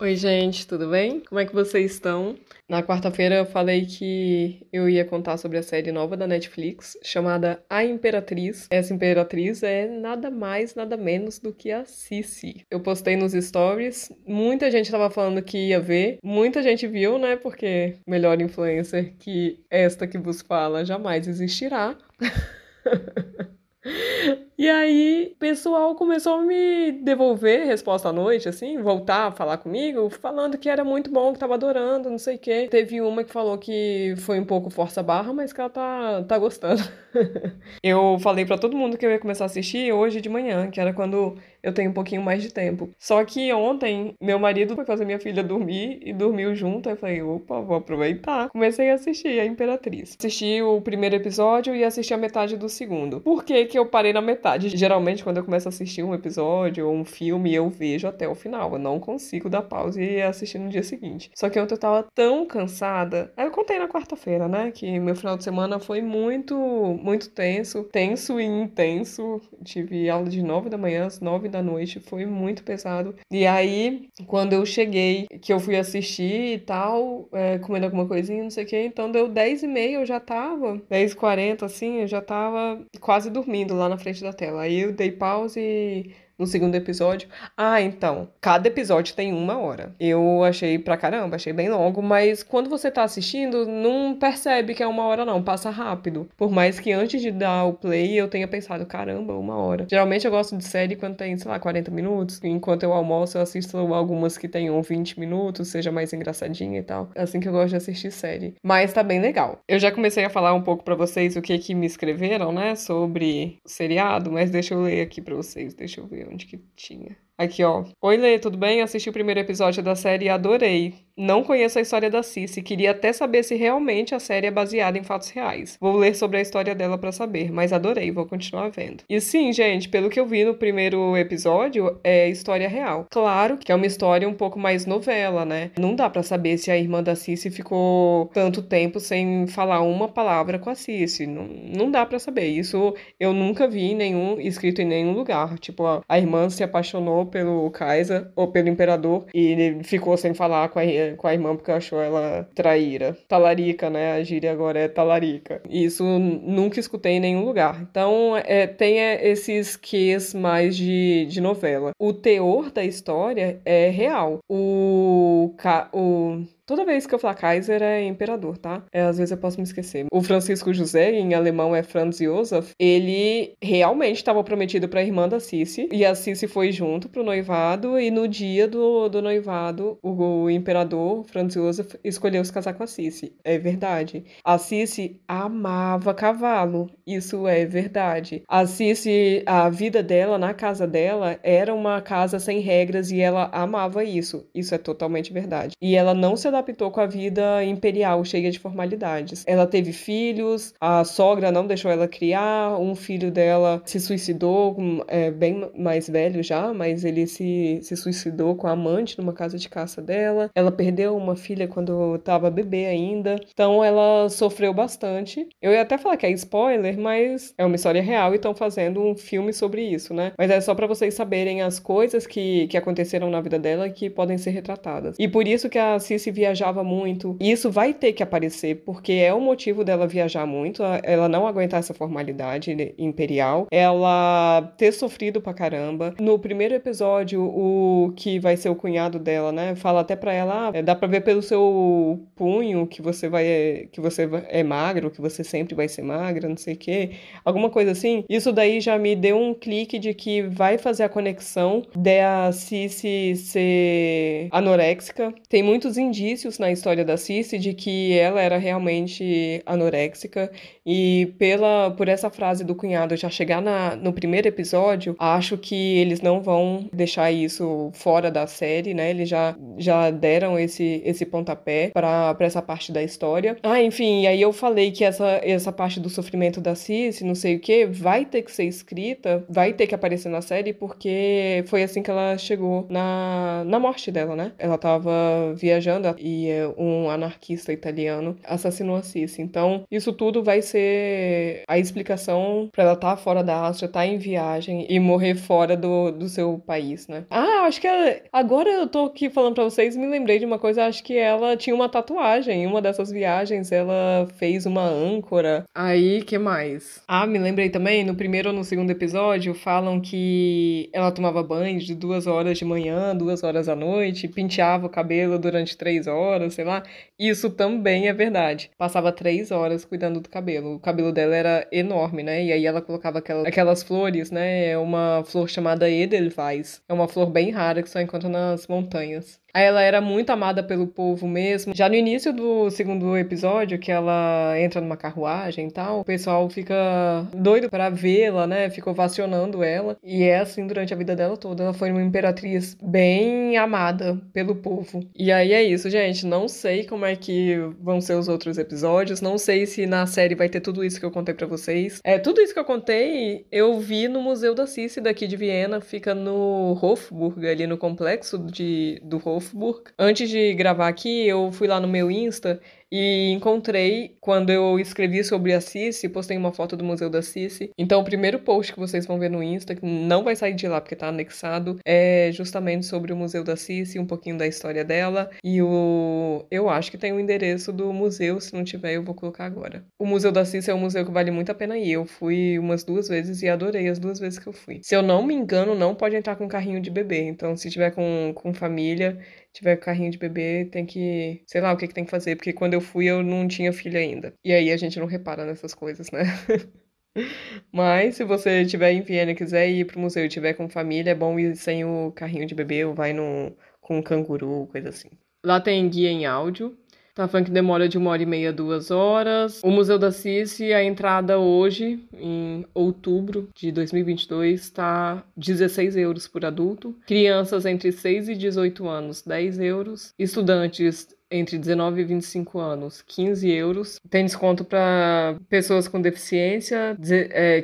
Oi, gente, tudo bem? Como é que vocês estão? Na quarta-feira eu falei que eu ia contar sobre a série nova da Netflix chamada A Imperatriz. Essa imperatriz é nada mais, nada menos do que a Cici. Eu postei nos stories, muita gente estava falando que ia ver, muita gente viu, né? Porque melhor influencer que esta que vos fala jamais existirá. E aí, o pessoal começou a me devolver resposta à noite, assim, voltar a falar comigo, falando que era muito bom, que tava adorando, não sei o quê. Teve uma que falou que foi um pouco força barra, mas que ela tá, tá gostando. eu falei para todo mundo que eu ia começar a assistir hoje de manhã, que era quando eu tenho um pouquinho mais de tempo. Só que ontem, meu marido foi fazer minha filha dormir e dormiu junto. Aí eu falei, opa, vou aproveitar. Comecei a assistir A Imperatriz. Assisti o primeiro episódio e assisti a metade do segundo. Por que que eu parei na metade? Metade. Geralmente, quando eu começo a assistir um episódio ou um filme, eu vejo até o final. Eu não consigo dar pausa e assistir no dia seguinte. Só que ontem eu tava tão cansada. Aí eu contei na quarta-feira, né? Que meu final de semana foi muito, muito tenso. Tenso e intenso. Tive aula de nove da manhã às nove da noite. Foi muito pesado. E aí, quando eu cheguei, que eu fui assistir e tal, é, comendo alguma coisinha, não sei o que, então deu dez e meia, eu já tava, dez e quarenta, assim, eu já tava quase dormindo lá na frente da tela. Aí eu dei pause e no segundo episódio. Ah, então, cada episódio tem uma hora. Eu achei pra caramba, achei bem longo, mas quando você tá assistindo, não percebe que é uma hora, não, passa rápido. Por mais que antes de dar o play eu tenha pensado, caramba, uma hora. Geralmente eu gosto de série quando tem, sei lá, 40 minutos. Enquanto eu almoço, eu assisto algumas que tenham 20 minutos, seja mais engraçadinha e tal. É assim que eu gosto de assistir série. Mas tá bem legal. Eu já comecei a falar um pouco para vocês o que que me escreveram, né, sobre seriado, mas deixa eu ler aqui pra vocês, deixa eu ver onde que tinha. Aqui, ó. Oi, Lê, tudo bem? Assisti o primeiro episódio da série e adorei. Não conheço a história da Cici, queria até saber se realmente a série é baseada em fatos reais. Vou ler sobre a história dela para saber, mas adorei, vou continuar vendo. E sim, gente, pelo que eu vi no primeiro episódio, é história real. Claro que é uma história um pouco mais novela, né? Não dá para saber se a irmã da Cici ficou tanto tempo sem falar uma palavra com a Cici. Não, não dá para saber. Isso eu nunca vi nenhum escrito em nenhum lugar. Tipo, a, a irmã se apaixonou pelo Kaiser ou pelo imperador e ele ficou sem falar com a com a irmã porque achou ela traíra. Talarica, né? A gíria agora é talarica. Isso nunca escutei em nenhum lugar. Então, é, tem é, esses ques mais de, de novela. O teor da história é real. O, o Toda vez que eu falar Kaiser é imperador, tá? É, às vezes eu posso me esquecer. O Francisco José, em alemão é Franz Josef, ele realmente estava prometido para a irmã da Cici, e a Cici foi junto pro noivado, e no dia do, do noivado, o, o imperador, Franz Josef, escolheu se casar com a Cici. É verdade. A Cici amava cavalo, isso é verdade. A Cici, a vida dela na casa dela era uma casa sem regras e ela amava isso. Isso é totalmente verdade. E ela não se adaptou com a vida imperial, cheia de formalidades. Ela teve filhos, a sogra não deixou ela criar, um filho dela se suicidou, é, bem mais velho já, mas ele se, se suicidou com a amante numa casa de caça dela. Ela perdeu uma filha quando estava bebê ainda, então ela sofreu bastante. Eu ia até falar que é spoiler, mas é uma história real e estão fazendo um filme sobre isso, né? Mas é só para vocês saberem as coisas que, que aconteceram na vida dela que podem ser retratadas. E por isso que a Cici viajava muito. E isso vai ter que aparecer, porque é o motivo dela viajar muito, ela não aguentar essa formalidade imperial, ela ter sofrido pra caramba. No primeiro episódio, o que vai ser o cunhado dela, né, fala até pra ela, ah, dá pra ver pelo seu punho que você vai que você é magro, que você sempre vai ser magra, não sei o quê. Alguma coisa assim. Isso daí já me deu um clique de que vai fazer a conexão da Cici ser anoréxica. Tem muitos indícios indícios na história da Cici de que ela era realmente anoréxica e pela por essa frase do cunhado já chegar na, no primeiro episódio, acho que eles não vão deixar isso fora da série, né? Eles já, já deram esse, esse pontapé para essa parte da história. Ah, enfim, aí eu falei que essa, essa parte do sofrimento da Cici, não sei o que, vai ter que ser escrita, vai ter que aparecer na série, porque foi assim que ela chegou na, na morte dela, né? Ela tava viajando e é, um anarquista italiano assassinou a Cici. Então, isso tudo vai ser a explicação para ela estar tá fora da Áustria, estar tá em viagem e morrer fora do, do seu país, né? Ah, acho que ela... agora eu tô aqui falando para vocês, me lembrei de uma coisa, acho que ela tinha uma tatuagem. Em uma dessas viagens, ela fez uma âncora. Aí, que mais? Ah, me lembrei também, no primeiro ou no segundo episódio, falam que ela tomava banho de duas horas de manhã, duas horas à noite, penteava o cabelo durante três horas, sei lá. Isso também é verdade. Passava três horas cuidando do cabelo. O cabelo dela era enorme, né? E aí ela colocava aquelas, aquelas flores, né? É uma flor chamada Edelweiss. É uma flor bem rara que só encontra nas montanhas. Ela era muito amada pelo povo mesmo. Já no início do segundo episódio, que ela entra numa carruagem e tal, o pessoal fica doido para vê-la, né? Fica ovacionando ela. E é assim durante a vida dela toda. Ela foi uma imperatriz bem amada pelo povo. E aí é isso, gente. Não sei como é que vão ser os outros episódios. Não sei se na série vai ter tudo isso que eu contei para vocês. É, tudo isso que eu contei, eu vi no Museu da Cici daqui de Viena. Fica no Hofburg, ali no complexo de, do Hof Antes de gravar aqui, eu fui lá no meu Insta e encontrei, quando eu escrevi sobre a Cici, postei uma foto do Museu da Cici. Então, o primeiro post que vocês vão ver no Insta, que não vai sair de lá porque tá anexado, é justamente sobre o Museu da Cici, um pouquinho da história dela. E o. Eu acho que tem o endereço do museu, se não tiver, eu vou colocar agora. O Museu da Cici é um museu que vale muito a pena ir. Eu fui umas duas vezes e adorei as duas vezes que eu fui. Se eu não me engano, não pode entrar com carrinho de bebê. Então, se tiver com, com família, tiver carrinho de bebê, tem que. Sei lá o que, que tem que fazer, porque quando eu fui eu não tinha filho ainda. E aí a gente não repara nessas coisas, né? Mas se você estiver em Viena e quiser ir pro museu e tiver com família, é bom ir sem o carrinho de bebê ou vai no, com um canguru, coisa assim. Lá tem guia em áudio, Tá falando que demora de uma hora e meia, duas horas. O Museu da Cici, a entrada hoje, em outubro de 2022, está 16 euros por adulto. Crianças entre 6 e 18 anos, 10 euros. Estudantes entre 19 e 25 anos, 15 euros. Tem desconto para pessoas com deficiência,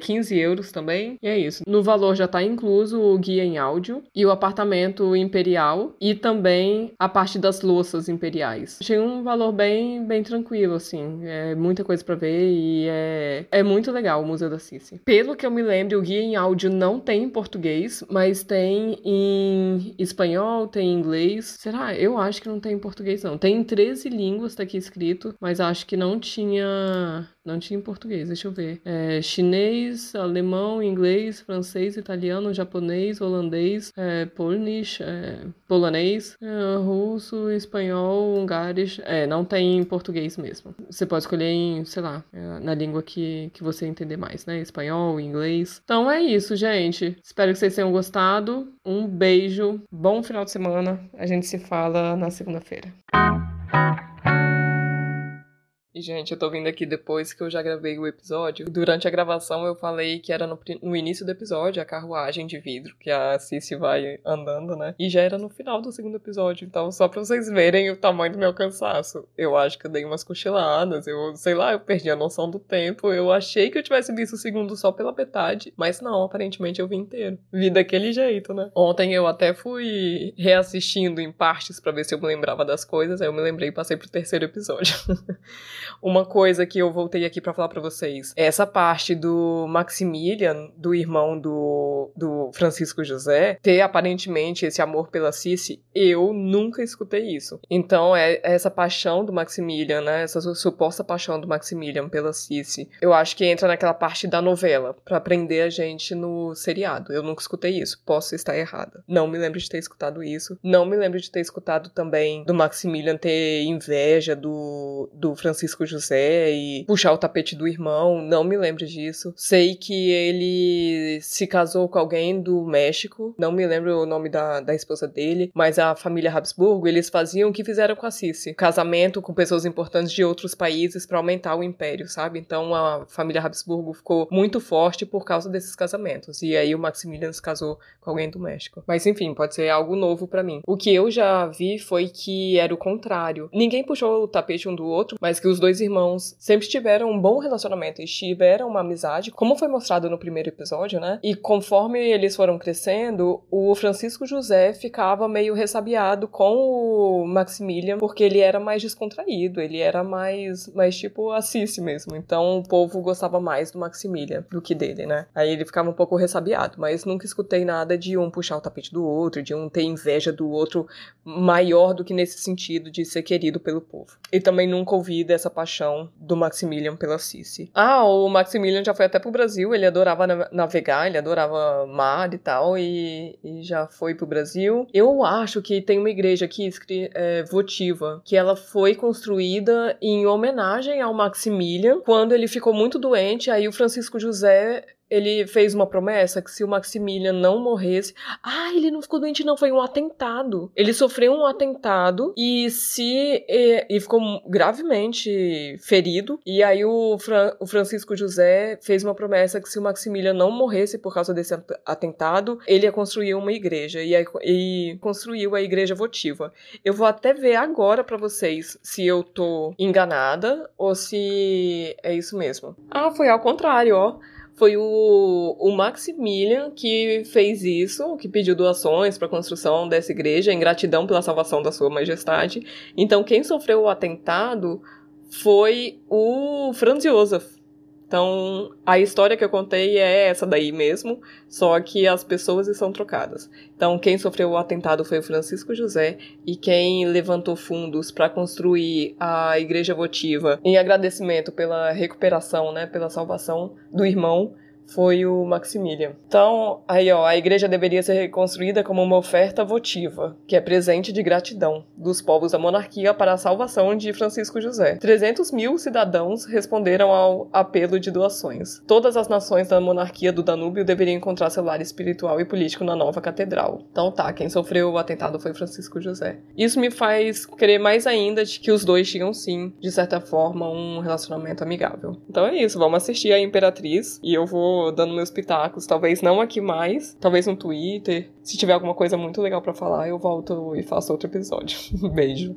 15 é, euros também. E é isso. No valor já está incluso o guia em áudio e o apartamento imperial e também a parte das louças imperiais. Achei um valor bem, bem tranquilo, assim. É muita coisa para ver e é, é muito legal o Museu da Cici. Pelo que eu me lembro, o guia em áudio não tem em português, mas tem em espanhol, tem em inglês. Será? Eu acho que não tem em português, não. Tem em 13 línguas, tá aqui escrito, mas acho que não tinha não tinha em português, deixa eu ver. É, chinês, alemão, inglês, francês, italiano, japonês, holandês, é, polnish, é, polonês, é, russo, espanhol, hungares. É, não tem em português mesmo. Você pode escolher em, sei lá, é, na língua que, que você entender mais, né? Espanhol, inglês. Então é isso, gente. Espero que vocês tenham gostado. Um beijo, bom final de semana. A gente se fala na segunda-feira. E, gente, eu tô vindo aqui depois que eu já gravei o episódio. Durante a gravação eu falei que era no, no início do episódio, a carruagem de vidro, que a Cici vai andando, né? E já era no final do segundo episódio. Então, só pra vocês verem o tamanho do meu cansaço. Eu acho que eu dei umas cochiladas, eu, sei lá, eu perdi a noção do tempo. Eu achei que eu tivesse visto o segundo só pela metade, mas não, aparentemente eu vi inteiro. Vi daquele jeito, né? Ontem eu até fui reassistindo em partes para ver se eu me lembrava das coisas, aí eu me lembrei e passei pro terceiro episódio. Uma coisa que eu voltei aqui para falar para vocês, é essa parte do Maximilian, do irmão do, do Francisco José, ter aparentemente esse amor pela Cici, eu nunca escutei isso. Então, é essa paixão do Maximilian, né? Essa suposta paixão do Maximilian pela Cici. Eu acho que entra naquela parte da novela, para prender a gente no seriado. Eu nunca escutei isso. Posso estar errada. Não me lembro de ter escutado isso. Não me lembro de ter escutado também do Maximilian ter inveja do, do Francisco Francisco José e puxar o tapete do irmão, não me lembro disso. Sei que ele se casou com alguém do México, não me lembro o nome da, da esposa dele, mas a família Habsburgo, eles faziam o que fizeram com a Cici, casamento com pessoas importantes de outros países para aumentar o império, sabe? Então a família Habsburgo ficou muito forte por causa desses casamentos. E aí o Maximilian se casou com alguém do México. Mas enfim, pode ser algo novo para mim. O que eu já vi foi que era o contrário. Ninguém puxou o tapete um do outro, mas que os dois irmãos sempre tiveram um bom relacionamento e tiveram uma amizade, como foi mostrado no primeiro episódio, né? E conforme eles foram crescendo, o Francisco José ficava meio ressabiado com o Maximilian, porque ele era mais descontraído, ele era mais, mais tipo Assisi mesmo. Então o povo gostava mais do Maximilian do que dele, né? Aí ele ficava um pouco ressabiado, mas nunca escutei nada de um puxar o tapete do outro, de um ter inveja do outro maior do que nesse sentido de ser querido pelo povo. E também nunca ouvi dessa paixão do Maximilian pela Cici. Ah, o Maximilian já foi até pro Brasil, ele adorava navegar, ele adorava mar e tal, e, e já foi pro Brasil. Eu acho que tem uma igreja aqui, é, votiva, que ela foi construída em homenagem ao Maximilian, quando ele ficou muito doente, aí o Francisco José ele fez uma promessa que se o Maximilian não morresse. Ah, ele não ficou doente, não, foi um atentado. Ele sofreu um atentado e se. E, e ficou gravemente ferido. E aí o, o Francisco José fez uma promessa que se o Maximilian não morresse por causa desse atentado, ele ia construir uma igreja. E, aí, e construiu a igreja votiva. Eu vou até ver agora para vocês se eu tô enganada ou se é isso mesmo. Ah, foi ao contrário, ó foi o, o Maximilian que fez isso, que pediu doações para a construção dessa igreja, em gratidão pela salvação da Sua Majestade. Então, quem sofreu o atentado foi o Franz Josef. Então, a história que eu contei é essa daí mesmo, só que as pessoas estão trocadas. Então, quem sofreu o atentado foi o Francisco José e quem levantou fundos para construir a igreja votiva em agradecimento pela recuperação, né, pela salvação do irmão foi o Maximilian. Então, aí ó, a igreja deveria ser reconstruída como uma oferta votiva, que é presente de gratidão dos povos da monarquia para a salvação de Francisco José. 300 mil cidadãos responderam ao apelo de doações. Todas as nações da monarquia do Danúbio deveriam encontrar seu lar espiritual e político na nova catedral. Então tá, quem sofreu o atentado foi Francisco José. Isso me faz crer mais ainda de que os dois tinham sim, de certa forma, um relacionamento amigável. Então é isso, vamos assistir a Imperatriz e eu vou dando meus pitacos, talvez não aqui mais, talvez no Twitter. Se tiver alguma coisa muito legal para falar, eu volto e faço outro episódio. Beijo.